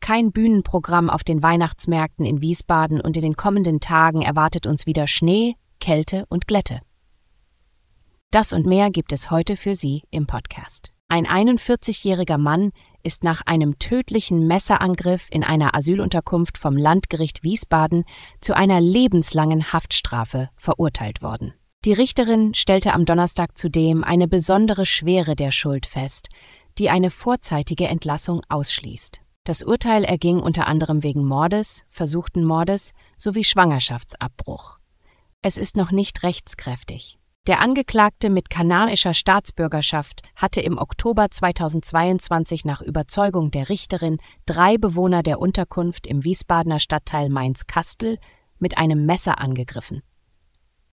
kein Bühnenprogramm auf den Weihnachtsmärkten in Wiesbaden und in den kommenden Tagen erwartet uns wieder Schnee, Kälte und Glätte. Das und mehr gibt es heute für Sie im Podcast. Ein 41-jähriger Mann ist nach einem tödlichen Messerangriff in einer Asylunterkunft vom Landgericht Wiesbaden zu einer lebenslangen Haftstrafe verurteilt worden. Die Richterin stellte am Donnerstag zudem eine besondere Schwere der Schuld fest, die eine vorzeitige Entlassung ausschließt. Das Urteil erging unter anderem wegen Mordes, versuchten Mordes sowie Schwangerschaftsabbruch. Es ist noch nicht rechtskräftig. Der Angeklagte mit kanadischer Staatsbürgerschaft hatte im Oktober 2022 nach Überzeugung der Richterin drei Bewohner der Unterkunft im Wiesbadener Stadtteil Mainz-Kastel mit einem Messer angegriffen.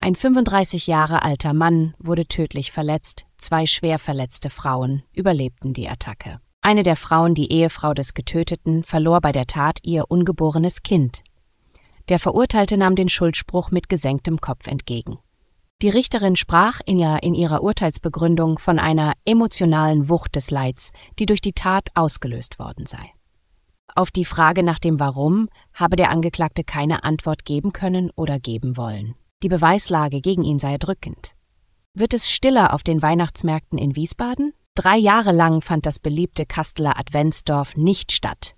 Ein 35 Jahre alter Mann wurde tödlich verletzt, zwei schwer verletzte Frauen überlebten die Attacke. Eine der Frauen, die Ehefrau des Getöteten, verlor bei der Tat ihr ungeborenes Kind. Der Verurteilte nahm den Schuldspruch mit gesenktem Kopf entgegen. Die Richterin sprach in, ja, in ihrer Urteilsbegründung von einer emotionalen Wucht des Leids, die durch die Tat ausgelöst worden sei. Auf die Frage nach dem Warum habe der Angeklagte keine Antwort geben können oder geben wollen. Die Beweislage gegen ihn sei erdrückend. Wird es stiller auf den Weihnachtsmärkten in Wiesbaden? Drei Jahre lang fand das beliebte Kasteler Adventsdorf nicht statt.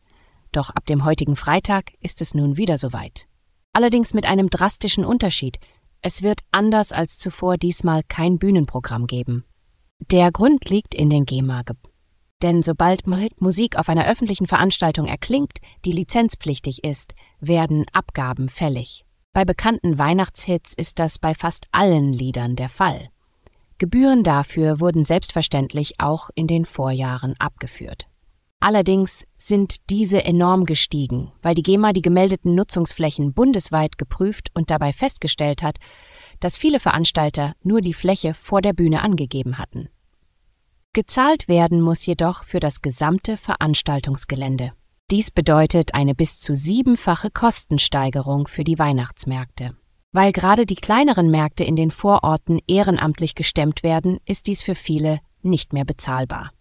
Doch ab dem heutigen Freitag ist es nun wieder soweit. Allerdings mit einem drastischen Unterschied. Es wird anders als zuvor diesmal kein Bühnenprogramm geben. Der Grund liegt in den GEMA. Denn sobald Musik auf einer öffentlichen Veranstaltung erklingt, die lizenzpflichtig ist, werden Abgaben fällig. Bei bekannten Weihnachtshits ist das bei fast allen Liedern der Fall. Gebühren dafür wurden selbstverständlich auch in den Vorjahren abgeführt. Allerdings sind diese enorm gestiegen, weil die GEMA die gemeldeten Nutzungsflächen bundesweit geprüft und dabei festgestellt hat, dass viele Veranstalter nur die Fläche vor der Bühne angegeben hatten. Gezahlt werden muss jedoch für das gesamte Veranstaltungsgelände. Dies bedeutet eine bis zu siebenfache Kostensteigerung für die Weihnachtsmärkte. Weil gerade die kleineren Märkte in den Vororten ehrenamtlich gestemmt werden, ist dies für viele nicht mehr bezahlbar.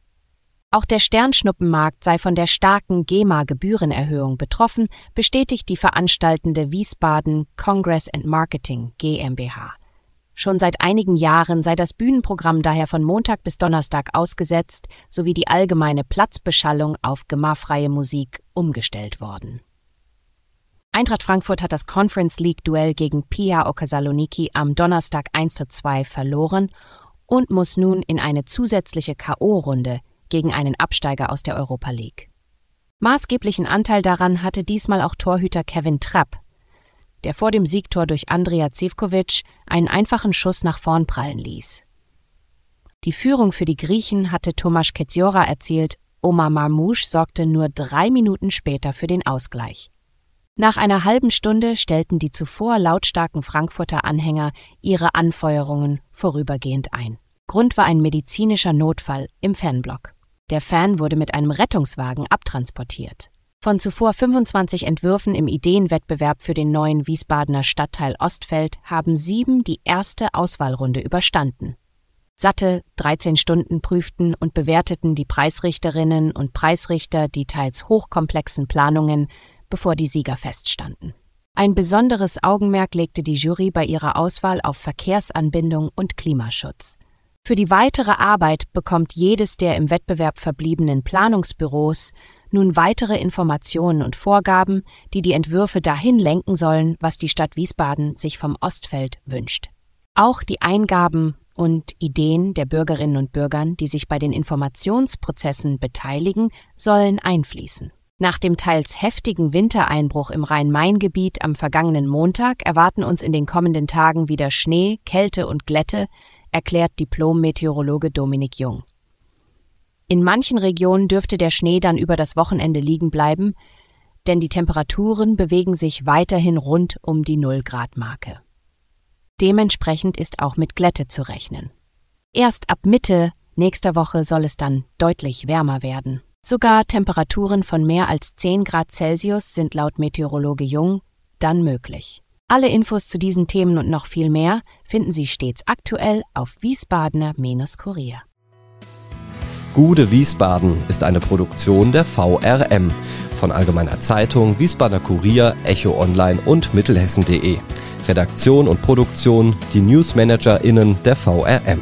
Auch der Sternschnuppenmarkt sei von der starken GEMA-Gebührenerhöhung betroffen, bestätigt die veranstaltende Wiesbaden Congress and Marketing GmbH. Schon seit einigen Jahren sei das Bühnenprogramm daher von Montag bis Donnerstag ausgesetzt sowie die allgemeine Platzbeschallung auf gemachfreie Musik umgestellt worden. Eintracht Frankfurt hat das Conference League Duell gegen Pia Okasaloniki am Donnerstag 1 zu 2 verloren und muss nun in eine zusätzliche K.O.-Runde gegen einen Absteiger aus der Europa League. Maßgeblichen Anteil daran hatte diesmal auch Torhüter Kevin Trapp, der vor dem Siegtor durch Andrea Zivkovic einen einfachen Schuss nach vorn prallen ließ. Die Führung für die Griechen hatte Tomasz Keziora erzielt, Omar Marmouche sorgte nur drei Minuten später für den Ausgleich. Nach einer halben Stunde stellten die zuvor lautstarken Frankfurter Anhänger ihre Anfeuerungen vorübergehend ein. Grund war ein medizinischer Notfall im Fanblock. Der Fan wurde mit einem Rettungswagen abtransportiert. Von zuvor 25 Entwürfen im Ideenwettbewerb für den neuen Wiesbadener Stadtteil Ostfeld haben sieben die erste Auswahlrunde überstanden. Satte 13 Stunden prüften und bewerteten die Preisrichterinnen und Preisrichter die teils hochkomplexen Planungen, bevor die Sieger feststanden. Ein besonderes Augenmerk legte die Jury bei ihrer Auswahl auf Verkehrsanbindung und Klimaschutz. Für die weitere Arbeit bekommt jedes der im Wettbewerb verbliebenen Planungsbüros nun weitere Informationen und Vorgaben, die die Entwürfe dahin lenken sollen, was die Stadt Wiesbaden sich vom Ostfeld wünscht. Auch die Eingaben und Ideen der Bürgerinnen und Bürgern, die sich bei den Informationsprozessen beteiligen, sollen einfließen. Nach dem teils heftigen Wintereinbruch im Rhein-Main-Gebiet am vergangenen Montag erwarten uns in den kommenden Tagen wieder Schnee, Kälte und Glätte, erklärt Diplom-Meteorologe Dominik Jung. In manchen Regionen dürfte der Schnee dann über das Wochenende liegen bleiben, denn die Temperaturen bewegen sich weiterhin rund um die Null-Grad-Marke. Dementsprechend ist auch mit Glätte zu rechnen. Erst ab Mitte nächster Woche soll es dann deutlich wärmer werden. Sogar Temperaturen von mehr als 10 Grad Celsius sind laut Meteorologe Jung dann möglich. Alle Infos zu diesen Themen und noch viel mehr finden Sie stets aktuell auf Wiesbadener-Kurier. Gude Wiesbaden ist eine Produktion der VRM von Allgemeiner Zeitung, Wiesbadener Kurier, Echo Online und Mittelhessen.de. Redaktion und Produktion die NewsmanagerInnen der VRM.